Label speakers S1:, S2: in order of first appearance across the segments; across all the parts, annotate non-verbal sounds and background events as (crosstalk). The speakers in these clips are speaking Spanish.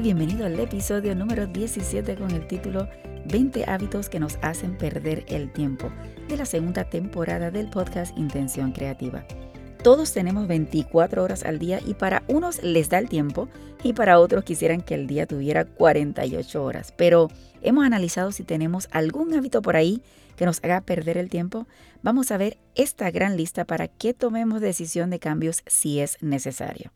S1: Bienvenido al episodio número 17 con el título 20 hábitos que nos hacen perder el tiempo de la segunda temporada del podcast Intención Creativa. Todos tenemos 24 horas al día y para unos les da el tiempo y para otros quisieran que el día tuviera 48 horas. Pero hemos analizado si tenemos algún hábito por ahí que nos haga perder el tiempo. Vamos a ver esta gran lista para que tomemos decisión de cambios si es necesario.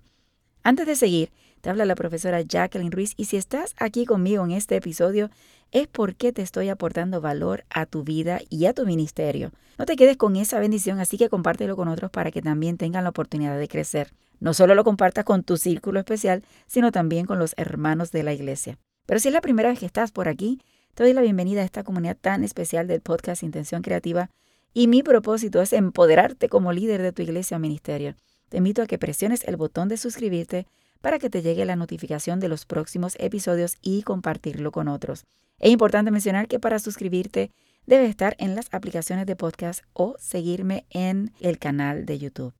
S1: Antes de seguir, habla la profesora Jacqueline Ruiz y si estás aquí conmigo en este episodio es porque te estoy aportando valor a tu vida y a tu ministerio. No te quedes con esa bendición, así que compártelo con otros para que también tengan la oportunidad de crecer. No solo lo compartas con tu círculo especial, sino también con los hermanos de la iglesia. Pero si es la primera vez que estás por aquí, te doy la bienvenida a esta comunidad tan especial del podcast Intención Creativa y mi propósito es empoderarte como líder de tu iglesia o ministerio. Te invito a que presiones el botón de suscribirte para que te llegue la notificación de los próximos episodios y compartirlo con otros. Es importante mencionar que para suscribirte debes estar en las aplicaciones de podcast o seguirme en el canal de YouTube.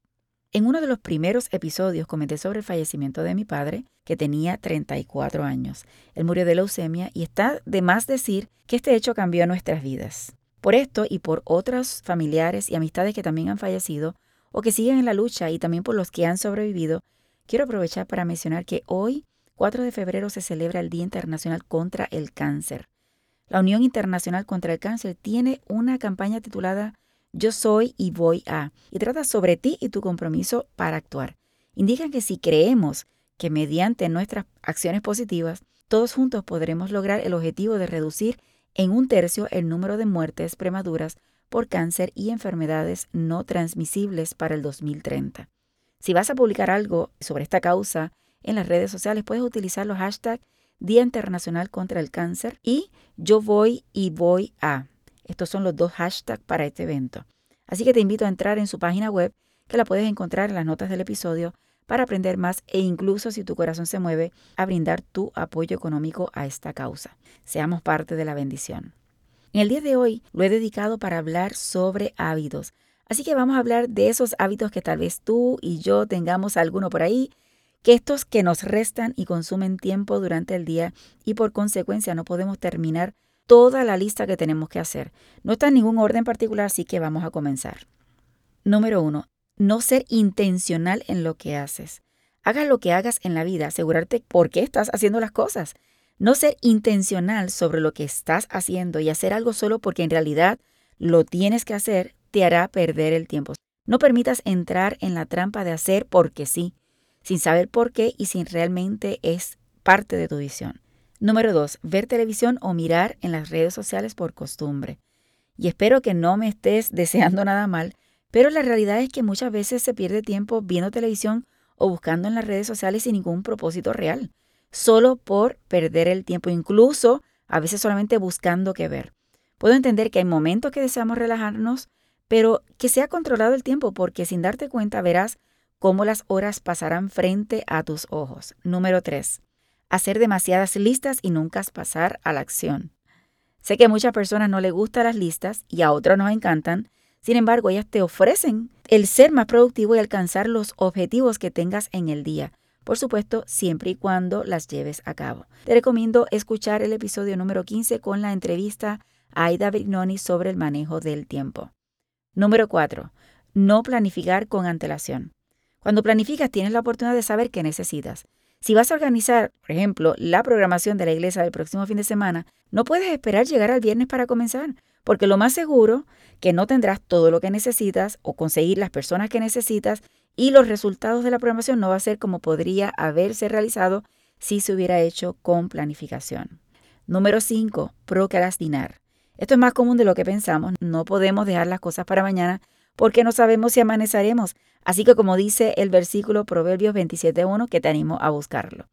S1: En uno de los primeros episodios comenté sobre el fallecimiento de mi padre, que tenía 34 años. Él murió de leucemia y está de más decir que este hecho cambió nuestras vidas. Por esto y por otros familiares y amistades que también han fallecido o que siguen en la lucha y también por los que han sobrevivido, Quiero aprovechar para mencionar que hoy, 4 de febrero, se celebra el Día Internacional contra el Cáncer. La Unión Internacional contra el Cáncer tiene una campaña titulada Yo soy y voy a, y trata sobre ti y tu compromiso para actuar. Indican que si creemos que mediante nuestras acciones positivas, todos juntos podremos lograr el objetivo de reducir en un tercio el número de muertes prematuras por cáncer y enfermedades no transmisibles para el 2030. Si vas a publicar algo sobre esta causa en las redes sociales, puedes utilizar los hashtags Día Internacional contra el Cáncer y Yo voy y voy a. Estos son los dos hashtags para este evento. Así que te invito a entrar en su página web, que la puedes encontrar en las notas del episodio, para aprender más e incluso si tu corazón se mueve, a brindar tu apoyo económico a esta causa. Seamos parte de la bendición. En el día de hoy lo he dedicado para hablar sobre hábitos, Así que vamos a hablar de esos hábitos que tal vez tú y yo tengamos alguno por ahí, que estos que nos restan y consumen tiempo durante el día y por consecuencia no podemos terminar toda la lista que tenemos que hacer. No está en ningún orden particular, así que vamos a comenzar. Número uno, no ser intencional en lo que haces. Hagas lo que hagas en la vida, asegurarte por qué estás haciendo las cosas. No ser intencional sobre lo que estás haciendo y hacer algo solo porque en realidad lo tienes que hacer te hará perder el tiempo. No permitas entrar en la trampa de hacer porque sí, sin saber por qué y sin realmente es parte de tu visión. Número dos, ver televisión o mirar en las redes sociales por costumbre. Y espero que no me estés (laughs) deseando nada mal, pero la realidad es que muchas veces se pierde tiempo viendo televisión o buscando en las redes sociales sin ningún propósito real, solo por perder el tiempo, incluso a veces solamente buscando qué ver. Puedo entender que hay momentos que deseamos relajarnos, pero que sea controlado el tiempo porque sin darte cuenta verás cómo las horas pasarán frente a tus ojos. Número 3. Hacer demasiadas listas y nunca pasar a la acción. Sé que a muchas personas no les gustan las listas y a otras nos encantan, sin embargo ellas te ofrecen el ser más productivo y alcanzar los objetivos que tengas en el día. Por supuesto, siempre y cuando las lleves a cabo. Te recomiendo escuchar el episodio número 15 con la entrevista a Aida Brignoni sobre el manejo del tiempo. Número 4. No planificar con antelación. Cuando planificas tienes la oportunidad de saber qué necesitas. Si vas a organizar, por ejemplo, la programación de la iglesia del próximo fin de semana, no puedes esperar llegar al viernes para comenzar, porque lo más seguro que no tendrás todo lo que necesitas o conseguir las personas que necesitas y los resultados de la programación no va a ser como podría haberse realizado si se hubiera hecho con planificación. Número 5. Procrastinar. Esto es más común de lo que pensamos. No podemos dejar las cosas para mañana porque no sabemos si amaneceremos. Así que como dice el versículo Proverbios 27.1, que te animo a buscarlo.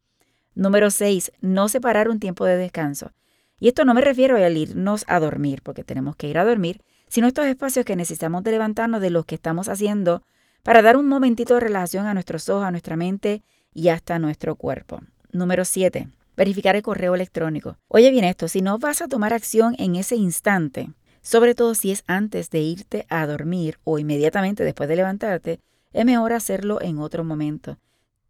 S1: Número 6. No separar un tiempo de descanso. Y esto no me refiero a irnos a dormir, porque tenemos que ir a dormir, sino estos espacios que necesitamos de levantarnos de los que estamos haciendo para dar un momentito de relación a nuestros ojos, a nuestra mente y hasta a nuestro cuerpo. Número 7. Verificar el correo electrónico. Oye bien esto, si no vas a tomar acción en ese instante, sobre todo si es antes de irte a dormir o inmediatamente después de levantarte, es mejor hacerlo en otro momento.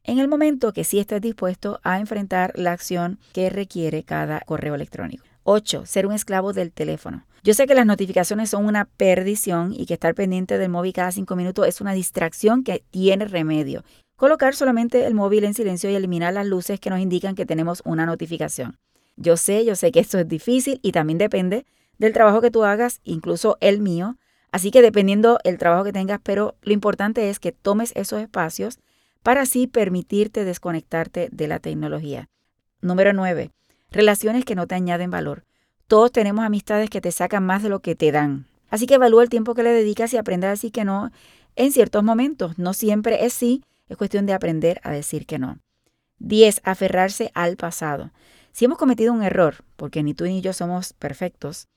S1: En el momento que sí estés dispuesto a enfrentar la acción que requiere cada correo electrónico. 8. Ser un esclavo del teléfono. Yo sé que las notificaciones son una perdición y que estar pendiente del móvil cada 5 minutos es una distracción que tiene remedio. Colocar solamente el móvil en silencio y eliminar las luces que nos indican que tenemos una notificación. Yo sé, yo sé que esto es difícil y también depende del trabajo que tú hagas, incluso el mío. Así que dependiendo el trabajo que tengas, pero lo importante es que tomes esos espacios para así permitirte desconectarte de la tecnología. Número 9. Relaciones que no te añaden valor. Todos tenemos amistades que te sacan más de lo que te dan. Así que evalúa el tiempo que le dedicas y aprende a decir que no en ciertos momentos. No siempre es sí, es cuestión de aprender a decir que no. 10. Aferrarse al pasado. Si hemos cometido un error, porque ni tú ni yo somos perfectos,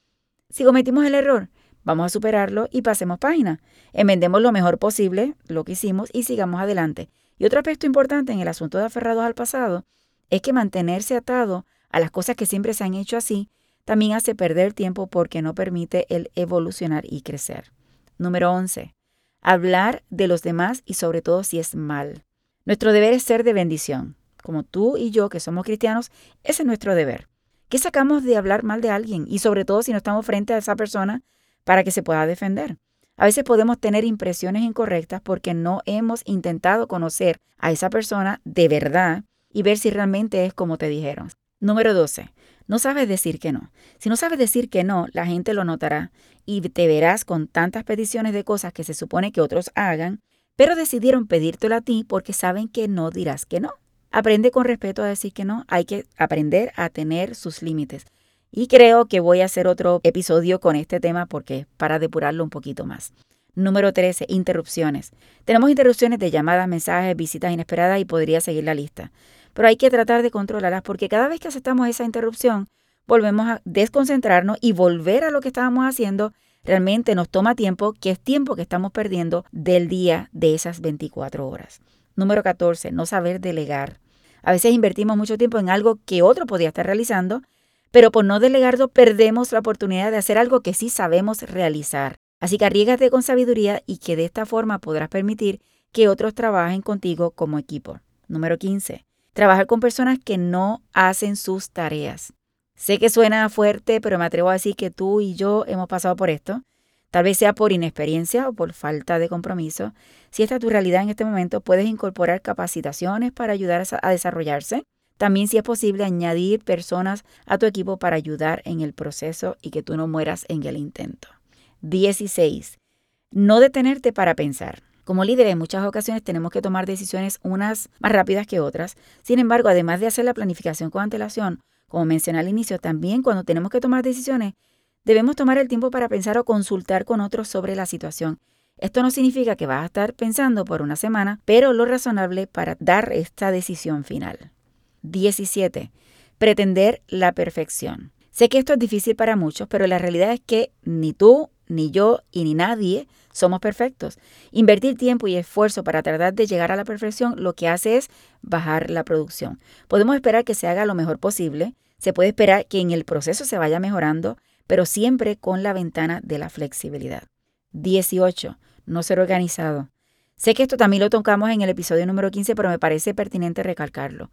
S1: si cometimos el error, vamos a superarlo y pasemos página. Enmendemos lo mejor posible lo que hicimos y sigamos adelante. Y otro aspecto importante en el asunto de aferrados al pasado es que mantenerse atado a las cosas que siempre se han hecho así también hace perder tiempo porque no permite el evolucionar y crecer. Número 11. Hablar de los demás y sobre todo si es mal. Nuestro deber es ser de bendición. Como tú y yo que somos cristianos, ese es nuestro deber. ¿Qué sacamos de hablar mal de alguien? Y sobre todo si no estamos frente a esa persona para que se pueda defender. A veces podemos tener impresiones incorrectas porque no hemos intentado conocer a esa persona de verdad y ver si realmente es como te dijeron. Número 12. No sabes decir que no. Si no sabes decir que no, la gente lo notará y te verás con tantas peticiones de cosas que se supone que otros hagan, pero decidieron pedírtelo a ti porque saben que no dirás que no. Aprende con respeto a decir que no. Hay que aprender a tener sus límites. Y creo que voy a hacer otro episodio con este tema porque para depurarlo un poquito más. Número 13. Interrupciones. Tenemos interrupciones de llamadas, mensajes, visitas inesperadas y podría seguir la lista. Pero hay que tratar de controlarlas porque cada vez que aceptamos esa interrupción, volvemos a desconcentrarnos y volver a lo que estábamos haciendo realmente nos toma tiempo, que es tiempo que estamos perdiendo del día de esas 24 horas. Número 14, no saber delegar. A veces invertimos mucho tiempo en algo que otro podía estar realizando, pero por no delegarlo perdemos la oportunidad de hacer algo que sí sabemos realizar. Así que arriesgate con sabiduría y que de esta forma podrás permitir que otros trabajen contigo como equipo. Número 15. Trabajar con personas que no hacen sus tareas. Sé que suena fuerte, pero me atrevo a decir que tú y yo hemos pasado por esto. Tal vez sea por inexperiencia o por falta de compromiso. Si esta es tu realidad en este momento, puedes incorporar capacitaciones para ayudar a desarrollarse. También, si es posible, añadir personas a tu equipo para ayudar en el proceso y que tú no mueras en el intento. 16. No detenerte para pensar. Como líderes en muchas ocasiones tenemos que tomar decisiones unas más rápidas que otras. Sin embargo, además de hacer la planificación con antelación, como mencioné al inicio, también cuando tenemos que tomar decisiones, Debemos tomar el tiempo para pensar o consultar con otros sobre la situación. Esto no significa que vas a estar pensando por una semana, pero lo razonable para dar esta decisión final. 17. Pretender la perfección. Sé que esto es difícil para muchos, pero la realidad es que ni tú, ni yo y ni nadie somos perfectos. Invertir tiempo y esfuerzo para tratar de llegar a la perfección lo que hace es bajar la producción. Podemos esperar que se haga lo mejor posible, se puede esperar que en el proceso se vaya mejorando, pero siempre con la ventana de la flexibilidad. 18. No ser organizado. Sé que esto también lo tocamos en el episodio número 15, pero me parece pertinente recalcarlo.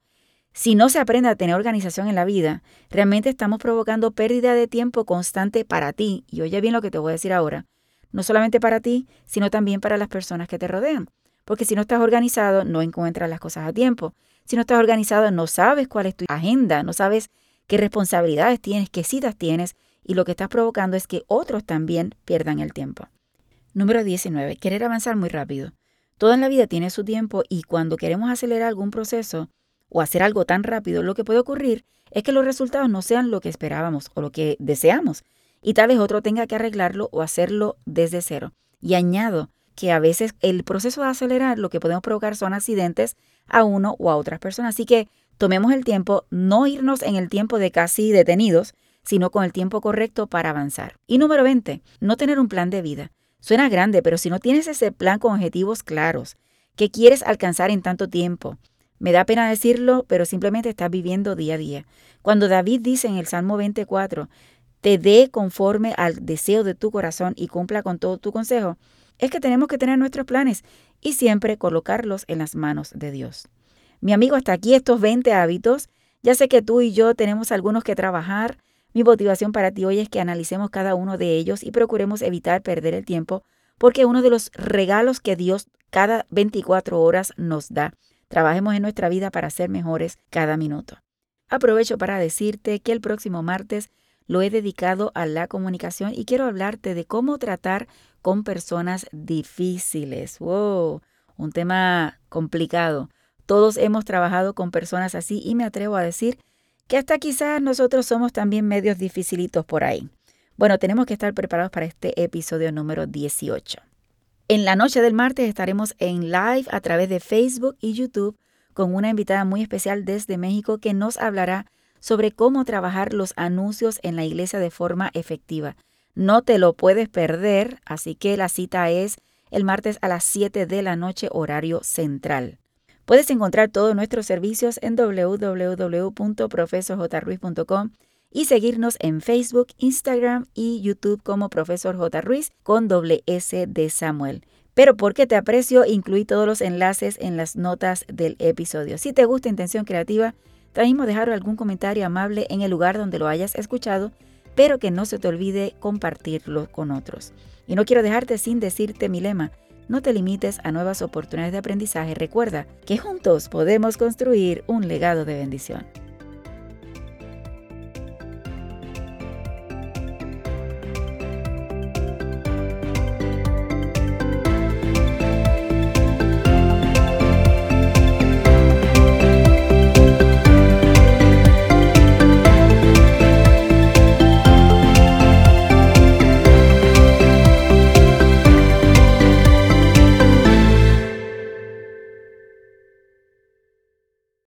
S1: Si no se aprende a tener organización en la vida, realmente estamos provocando pérdida de tiempo constante para ti. Y oye bien lo que te voy a decir ahora. No solamente para ti, sino también para las personas que te rodean. Porque si no estás organizado, no encuentras las cosas a tiempo. Si no estás organizado, no sabes cuál es tu agenda, no sabes qué responsabilidades tienes, qué citas tienes y lo que estás provocando es que otros también pierdan el tiempo. Número 19. Querer avanzar muy rápido. Todo en la vida tiene su tiempo y cuando queremos acelerar algún proceso o hacer algo tan rápido, lo que puede ocurrir es que los resultados no sean lo que esperábamos o lo que deseamos y tal vez otro tenga que arreglarlo o hacerlo desde cero. Y añado que a veces el proceso de acelerar lo que podemos provocar son accidentes a uno o a otras personas. Así que tomemos el tiempo, no irnos en el tiempo de casi detenidos, sino con el tiempo correcto para avanzar. Y número 20, no tener un plan de vida. Suena grande, pero si no tienes ese plan con objetivos claros, que quieres alcanzar en tanto tiempo, me da pena decirlo, pero simplemente estás viviendo día a día. Cuando David dice en el Salmo 24, te dé conforme al deseo de tu corazón y cumpla con todo tu consejo, es que tenemos que tener nuestros planes y siempre colocarlos en las manos de Dios. Mi amigo, hasta aquí estos 20 hábitos. Ya sé que tú y yo tenemos algunos que trabajar. Mi motivación para ti hoy es que analicemos cada uno de ellos y procuremos evitar perder el tiempo, porque uno de los regalos que Dios cada 24 horas nos da. Trabajemos en nuestra vida para ser mejores cada minuto. Aprovecho para decirte que el próximo martes lo he dedicado a la comunicación y quiero hablarte de cómo tratar con personas difíciles. ¡Wow! Un tema complicado. Todos hemos trabajado con personas así y me atrevo a decir que hasta quizás nosotros somos también medios dificilitos por ahí. Bueno, tenemos que estar preparados para este episodio número 18. En la noche del martes estaremos en live a través de Facebook y YouTube con una invitada muy especial desde México que nos hablará sobre cómo trabajar los anuncios en la iglesia de forma efectiva. No te lo puedes perder, así que la cita es el martes a las 7 de la noche horario central. Puedes encontrar todos nuestros servicios en www.profesorjruiz.com y seguirnos en Facebook, Instagram y YouTube como Profesor J. Ruiz con doble S de Samuel. Pero porque te aprecio, incluí todos los enlaces en las notas del episodio. Si te gusta Intención Creativa, te dejar algún comentario amable en el lugar donde lo hayas escuchado pero que no se te olvide compartirlo con otros. Y no quiero dejarte sin decirte mi lema. No te limites a nuevas oportunidades de aprendizaje. Recuerda que juntos podemos construir un legado de bendición.